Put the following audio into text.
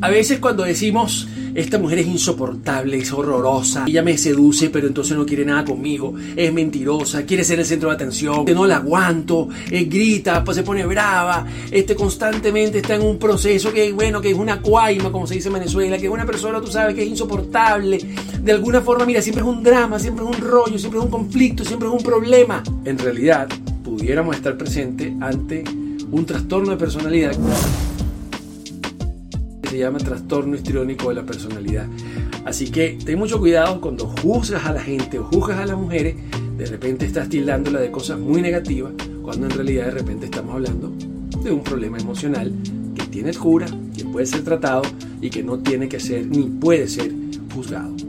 A veces cuando decimos, esta mujer es insoportable, es horrorosa, ella me seduce, pero entonces no quiere nada conmigo, es mentirosa, quiere ser el centro de atención, no la aguanto, eh, grita, pues se pone brava, este constantemente está en un proceso que, bueno, que es una cuaima, como se dice en Venezuela, que es una persona, tú sabes, que es insoportable, de alguna forma, mira, siempre es un drama, siempre es un rollo, siempre es un conflicto, siempre es un problema. En realidad, pudiéramos estar presentes ante un trastorno de personalidad se llama trastorno histriónico de la personalidad. Así que ten mucho cuidado cuando juzgas a la gente o juzgas a las mujeres, de repente estás tildándola de cosas muy negativas, cuando en realidad de repente estamos hablando de un problema emocional que tiene cura, que puede ser tratado y que no tiene que ser ni puede ser juzgado.